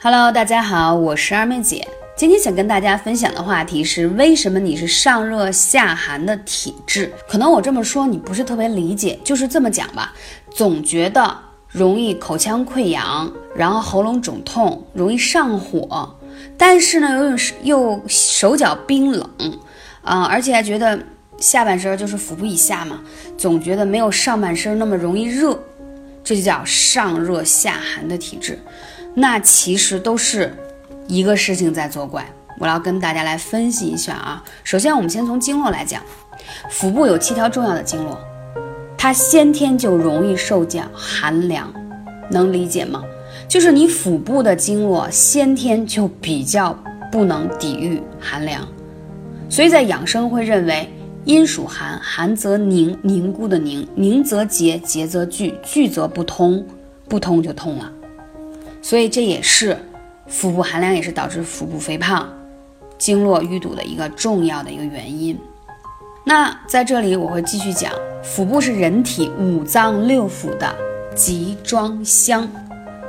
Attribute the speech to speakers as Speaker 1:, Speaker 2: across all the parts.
Speaker 1: Hello，大家好，我是二妹姐。今天想跟大家分享的话题是：为什么你是上热下寒的体质？可能我这么说你不是特别理解，就是这么讲吧。总觉得容易口腔溃疡，然后喉咙肿痛，容易上火，但是呢又又手脚冰冷，啊，而且还觉得下半身就是腹部以下嘛，总觉得没有上半身那么容易热。这就叫上热下寒的体质，那其实都是一个事情在作怪。我要跟大家来分析一下啊。首先，我们先从经络来讲，腹部有七条重要的经络，它先天就容易受降寒凉，能理解吗？就是你腹部的经络先天就比较不能抵御寒凉，所以在养生会认为。阴属寒，寒则凝，凝固的凝，凝则结，结则聚，聚则不通，不通就痛了。所以这也是腹部寒凉，也是导致腹部肥胖、经络淤堵的一个重要的一个原因。那在这里我会继续讲，腹部是人体五脏六腑的集装箱。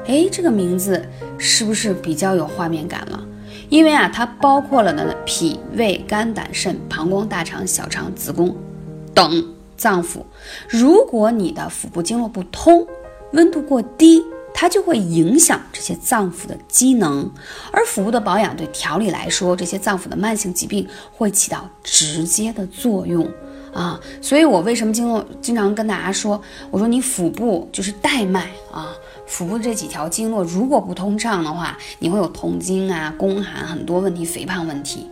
Speaker 1: 哎，这个名字是不是比较有画面感了？因为啊，它包括了呢脾、胃、肝、胆、肾、膀胱、大肠、小肠、子宫等脏腑。如果你的腹部经络不通，温度过低，它就会影响这些脏腑的机能。而腹部的保养对调理来说，这些脏腑的慢性疾病会起到直接的作用啊。所以我为什么经络经常跟大家说，我说你腹部就是带脉啊。腹部这几条经络如果不通畅的话，你会有痛经啊、宫寒很多问题、肥胖问题。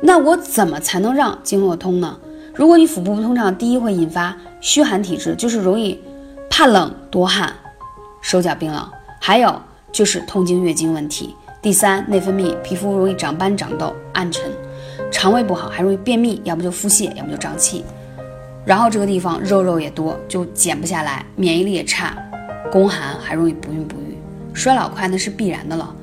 Speaker 1: 那我怎么才能让经络通呢？如果你腹部不通畅，第一会引发虚寒体质，就是容易怕冷多汗、手脚冰冷；还有就是痛经、月经问题。第三，内分泌，皮肤容易长斑、长痘、暗沉；肠胃不好，还容易便秘，要不就腹泻，要不就胀气。然后这个地方肉肉也多，就减不下来，免疫力也差。宫寒还容易不孕不育，衰老快那是必然的了。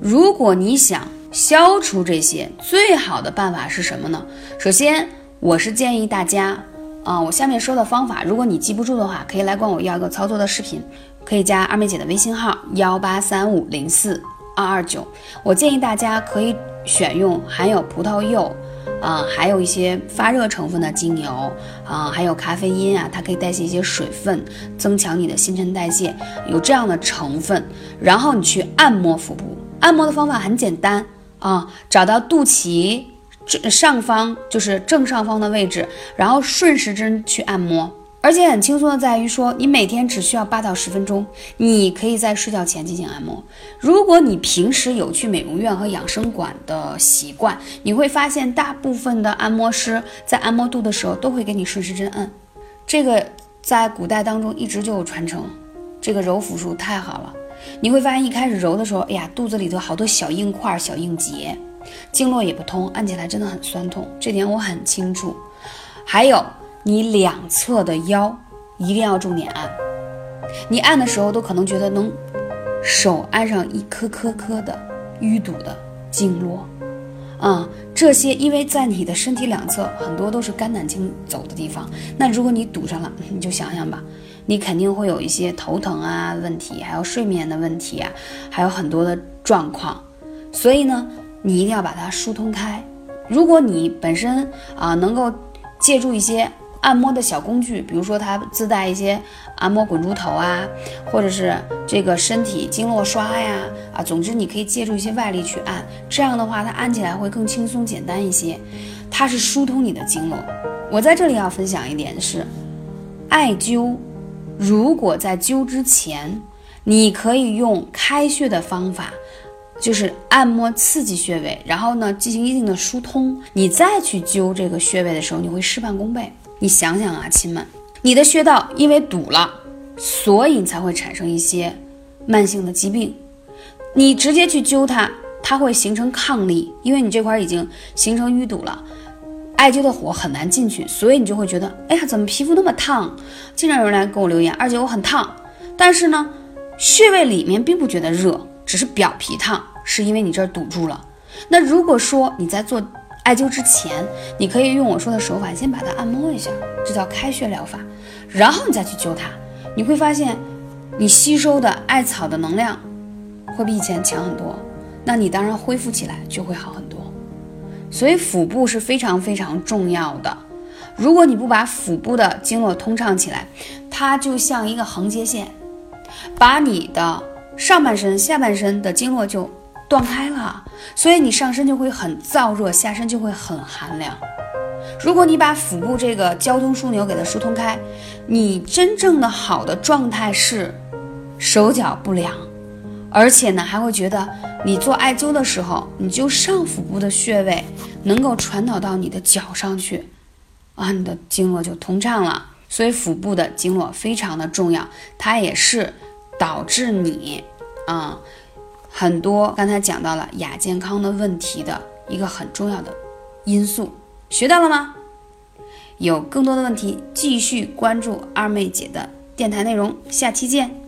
Speaker 1: 如果你想消除这些，最好的办法是什么呢？首先，我是建议大家，啊，我下面说的方法，如果你记不住的话，可以来管我要一个操作的视频，可以加二妹姐的微信号幺八三五零四二二九。我建议大家可以选用含有葡萄柚。啊，还有一些发热成分的精油啊，还有咖啡因啊，它可以代谢一些水分，增强你的新陈代谢，有这样的成分。然后你去按摩腹部，按摩的方法很简单啊，找到肚脐正上方，就是正上方的位置，然后顺时针去按摩。而且很轻松的在于说，你每天只需要八到十分钟，你可以在睡觉前进行按摩。如果你平时有去美容院和养生馆的习惯，你会发现大部分的按摩师在按摩肚的时候都会给你顺时针按。这个在古代当中一直就有传承，这个揉腹术太好了。你会发现一开始揉的时候，哎呀，肚子里头好多小硬块、小硬结，经络也不通，按起来真的很酸痛，这点我很清楚。还有。你两侧的腰一定要重点按，你按的时候都可能觉得能手按上一颗颗颗的淤堵的经络，啊，这些因为在你的身体两侧很多都是肝胆经走的地方，那如果你堵上了，你就想想吧，你肯定会有一些头疼啊问题，还有睡眠的问题啊，还有很多的状况，所以呢，你一定要把它疏通开。如果你本身啊能够借助一些。按摩的小工具，比如说它自带一些按摩滚珠头啊，或者是这个身体经络刷呀，啊，总之你可以借助一些外力去按，这样的话它按起来会更轻松简单一些。它是疏通你的经络。我在这里要分享一点是，艾灸，如果在灸之前，你可以用开穴的方法，就是按摩刺激穴位，然后呢进行一定的疏通，你再去灸这个穴位的时候，你会事半功倍。你想想啊，亲们，你的穴道因为堵了，所以才会产生一些慢性的疾病。你直接去灸它，它会形成抗力，因为你这块已经形成淤堵了，艾灸的火很难进去，所以你就会觉得，哎呀，怎么皮肤那么烫？经常有人来给我留言，二姐我很烫，但是呢，穴位里面并不觉得热，只是表皮烫，是因为你这儿堵住了。那如果说你在做。艾灸之前，你可以用我说的手法，先把它按摩一下，这叫开穴疗法，然后你再去灸它，你会发现，你吸收的艾草的能量会比以前强很多，那你当然恢复起来就会好很多。所以腹部是非常非常重要的。如果你不把腹部的经络通畅起来，它就像一个横接线，把你的上半身、下半身的经络就断开了，所以你上身就会很燥热，下身就会很寒凉。如果你把腹部这个交通枢纽给它疏通开，你真正的好的状态是手脚不凉，而且呢还会觉得你做艾灸的时候，你就上腹部的穴位能够传导到你的脚上去，啊，你的经络就通畅了。所以腹部的经络非常的重要，它也是导致你啊很多刚才讲到了亚健康的问题的一个很重要的因素。学到了吗？有更多的问题，继续关注二妹姐的电台内容，下期见。